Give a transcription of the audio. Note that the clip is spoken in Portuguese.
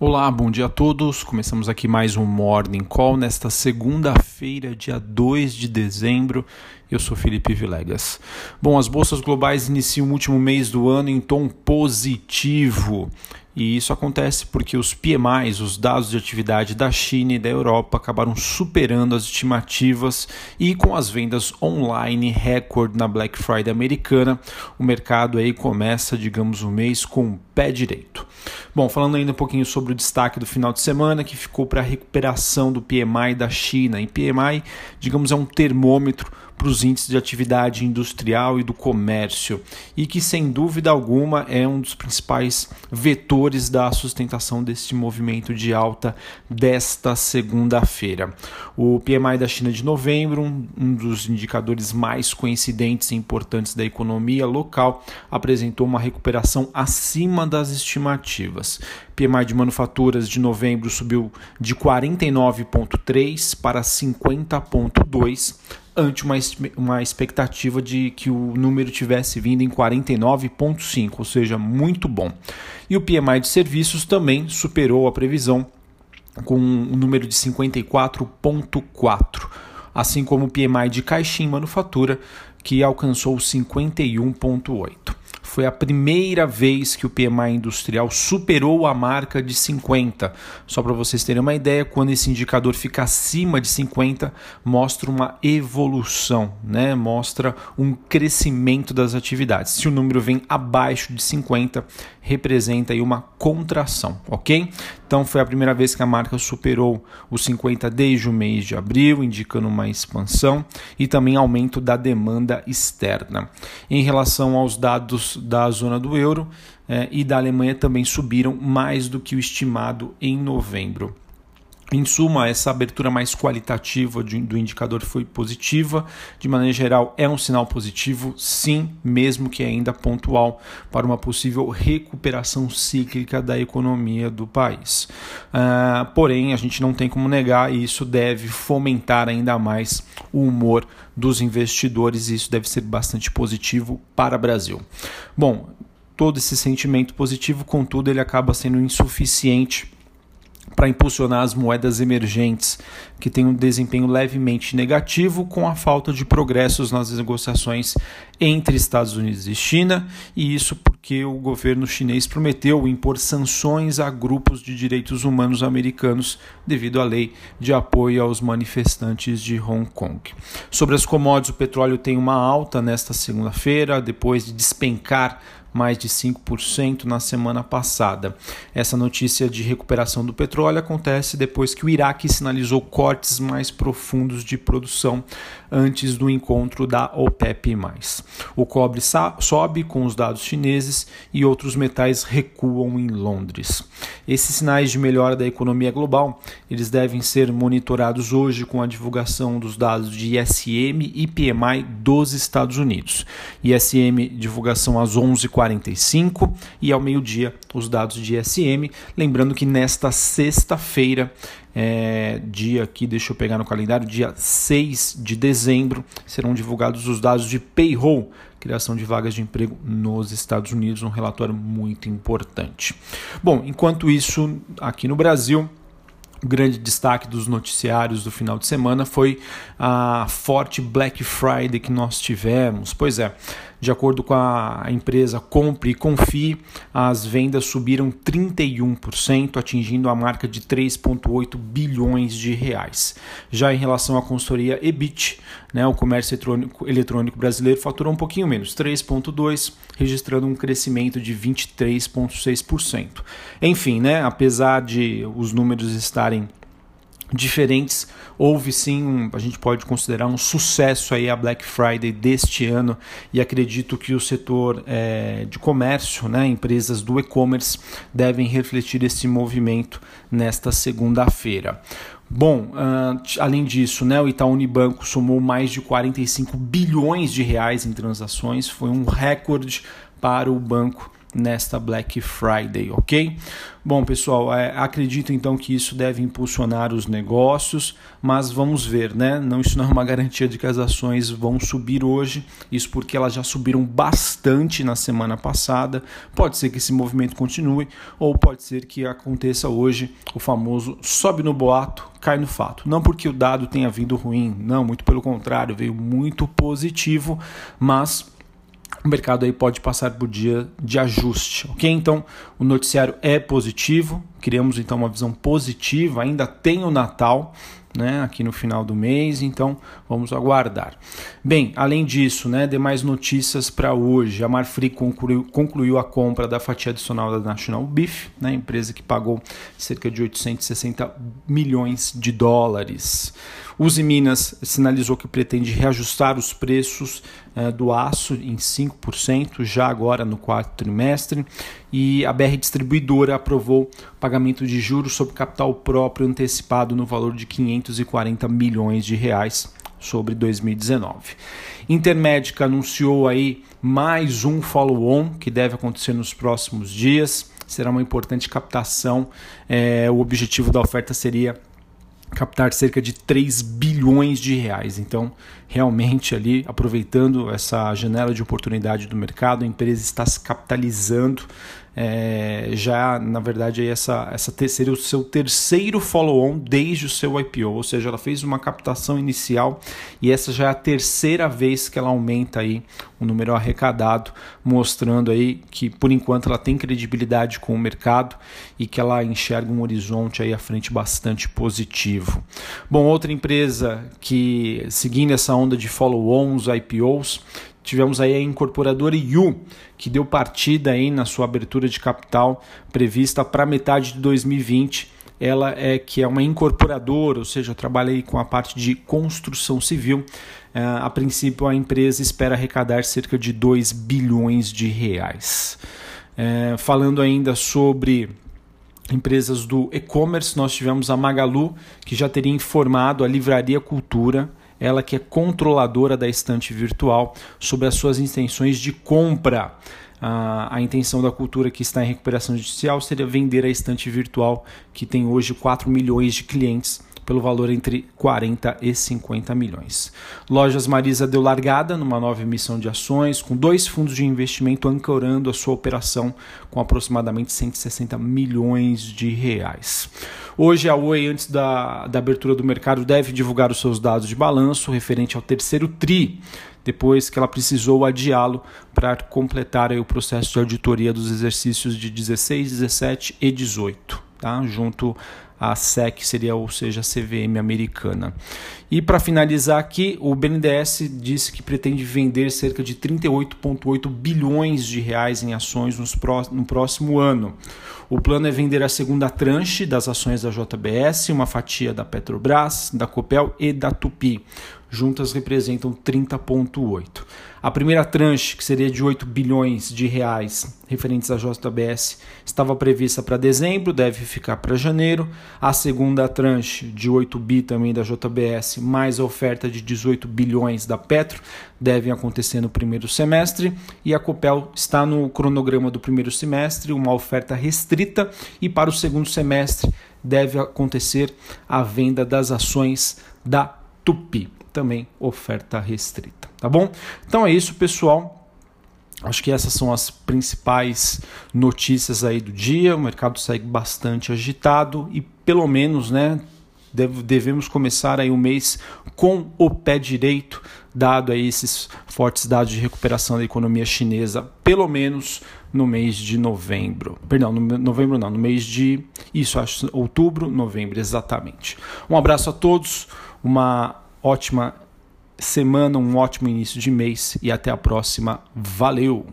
Olá, bom dia a todos. Começamos aqui mais um Morning Call nesta segunda-feira, dia 2 de dezembro. Eu sou Felipe Vilegas. Bom, as bolsas globais iniciam o último mês do ano em tom positivo. E isso acontece porque os PMIs, os dados de atividade da China e da Europa, acabaram superando as estimativas e com as vendas online recorde na Black Friday americana, o mercado aí começa, digamos, o mês com o pé direito. Bom, falando ainda um pouquinho sobre o destaque do final de semana, que ficou para a recuperação do PMI da China. E PMI, digamos, é um termômetro para os índices de atividade industrial e do comércio, e que sem dúvida alguma é um dos principais vetores da sustentação deste movimento de alta desta segunda-feira. O PMI da China de novembro, um dos indicadores mais coincidentes e importantes da economia local, apresentou uma recuperação acima das estimativas. PMI de manufaturas de novembro subiu de 49,3 para 50,2 ante uma, uma expectativa de que o número tivesse vindo em 49,5, ou seja, muito bom. E o PMI de serviços também superou a previsão com um número de 54,4, assim como o PMI de caixinha manufatura, que alcançou 51,8 foi a primeira vez que o PMI industrial superou a marca de 50. Só para vocês terem uma ideia, quando esse indicador fica acima de 50, mostra uma evolução, né? mostra um crescimento das atividades. Se o número vem abaixo de 50, representa aí uma contração, ok? Então foi a primeira vez que a marca superou os 50 desde o mês de abril, indicando uma expansão e também aumento da demanda externa. Em relação aos dados da zona do euro eh, e da Alemanha também subiram mais do que o estimado em novembro. Em suma, essa abertura mais qualitativa do indicador foi positiva. De maneira geral, é um sinal positivo, sim, mesmo que ainda pontual, para uma possível recuperação cíclica da economia do país. Uh, porém, a gente não tem como negar, e isso deve fomentar ainda mais o humor dos investidores, e isso deve ser bastante positivo para o Brasil. Bom, todo esse sentimento positivo, contudo, ele acaba sendo insuficiente para impulsionar as moedas emergentes, que têm um desempenho levemente negativo com a falta de progressos nas negociações entre Estados Unidos e China, e isso porque o governo chinês prometeu impor sanções a grupos de direitos humanos americanos devido à lei de apoio aos manifestantes de Hong Kong. Sobre as commodities, o petróleo tem uma alta nesta segunda-feira, depois de despencar mais de 5% na semana passada. Essa notícia de recuperação do petróleo acontece depois que o Iraque sinalizou cortes mais profundos de produção antes do encontro da OPEP+. O cobre sobe com os dados chineses e outros metais recuam em Londres. Esses sinais de melhora da economia global, eles devem ser monitorados hoje com a divulgação dos dados de ISM e PMI dos Estados Unidos. ISM divulgação às 11 45 e ao meio-dia os dados de ISM. Lembrando que nesta sexta-feira, é, dia aqui, deixa eu pegar no calendário, dia 6 de dezembro, serão divulgados os dados de payroll, criação de vagas de emprego nos Estados Unidos, um relatório muito importante. Bom, enquanto isso, aqui no Brasil, o grande destaque dos noticiários do final de semana foi a forte Black Friday que nós tivemos. Pois é, de acordo com a empresa Compre e Confie, as vendas subiram 31%, atingindo a marca de 3,8 bilhões de reais. Já em relação à consultoria EBIT, né, o comércio eletrônico, eletrônico brasileiro faturou um pouquinho menos, 3,2%, registrando um crescimento de 23,6%. Enfim, né, apesar de os números estarem diferentes. Houve sim, um, a gente pode considerar um sucesso aí a Black Friday deste ano e acredito que o setor é, de comércio, né, empresas do e-commerce, devem refletir esse movimento nesta segunda-feira. Bom, uh, além disso, né, o Itaú Unibanco somou mais de 45 bilhões de reais em transações, foi um recorde para o banco nesta Black Friday, ok? Bom, pessoal, é, acredito então que isso deve impulsionar os negócios, mas vamos ver, né? Não, isso não é uma garantia de que as ações vão subir hoje, isso porque elas já subiram bastante na semana passada. Pode ser que esse movimento continue, ou pode ser que aconteça hoje o famoso sobe no boato, cai no fato. Não porque o dado tenha vindo ruim, não, muito pelo contrário, veio muito positivo, mas o mercado aí pode passar por dia de ajuste, ok? Então o noticiário é positivo, criamos então uma visão positiva, ainda tem o Natal, né, aqui no final do mês, então vamos aguardar. Bem, além disso, né, demais notícias para hoje. A Marfrig concluiu, concluiu, a compra da fatia adicional da National Beef, né, empresa que pagou cerca de 860 milhões de dólares. Uzi Minas sinalizou que pretende reajustar os preços eh, do aço em 5% já agora no quarto trimestre e a BR Distribuidora aprovou pagamento de juros sobre capital próprio antecipado no valor de 540 milhões de reais sobre 2019. Intermédica anunciou aí mais um follow-on que deve acontecer nos próximos dias. Será uma importante captação. É, o objetivo da oferta seria captar cerca de 3 bilhões de reais. Então, realmente ali, aproveitando essa janela de oportunidade do mercado, a empresa está se capitalizando é, já, na verdade, essa, essa seria o seu terceiro follow-on desde o seu IPO, ou seja, ela fez uma captação inicial e essa já é a terceira vez que ela aumenta aí o número arrecadado, mostrando aí que por enquanto ela tem credibilidade com o mercado e que ela enxerga um horizonte aí à frente bastante positivo. Bom, outra empresa que seguindo essa onda de follow-ons, IPOs, Tivemos aí a incorporadora Yu, que deu partida aí na sua abertura de capital prevista para metade de 2020. Ela é que é uma incorporadora, ou seja, trabalha aí com a parte de construção civil. É, a princípio, a empresa espera arrecadar cerca de 2 bilhões de reais. É, falando ainda sobre empresas do e-commerce, nós tivemos a Magalu, que já teria informado a Livraria Cultura ela que é controladora da estante virtual, sobre as suas intenções de compra. A, a, intenção da cultura que está em recuperação judicial seria vender a estante virtual, que tem hoje 4 milhões de clientes pelo valor entre 40 e 50 milhões. Lojas Marisa deu largada numa nova emissão de ações, com dois fundos de investimento ancorando a sua operação com aproximadamente 160 milhões de reais. Hoje a Oi, antes da, da abertura do mercado, deve divulgar os seus dados de balanço referente ao terceiro TRI depois que ela precisou adiá-lo para completar o processo de auditoria dos exercícios de 16, 17 e 18, tá? junto a SEC seria, ou seja, a CVM americana. E para finalizar aqui, o BNDES disse que pretende vender cerca de 38,8 bilhões de reais em ações no próximo ano. O plano é vender a segunda tranche das ações da JBS, uma fatia da Petrobras, da Copel e da Tupi juntas representam 30,8. A primeira tranche, que seria de 8 bilhões de reais referentes à JBS, estava prevista para dezembro, deve ficar para janeiro. A segunda tranche de 8 bi também da JBS, mais a oferta de 18 bilhões da Petro, devem acontecer no primeiro semestre. E a Copel está no cronograma do primeiro semestre, uma oferta restrita, e para o segundo semestre deve acontecer a venda das ações da Tupi também oferta restrita, tá bom? Então é isso, pessoal. Acho que essas são as principais notícias aí do dia. O mercado segue bastante agitado e pelo menos, né, devemos começar aí o mês com o pé direito, dado aí esses fortes dados de recuperação da economia chinesa, pelo menos no mês de novembro. Perdão, no novembro não, no mês de isso, acho outubro, novembro, exatamente. Um abraço a todos, uma ótima semana, um ótimo início de mês e até a próxima. Valeu!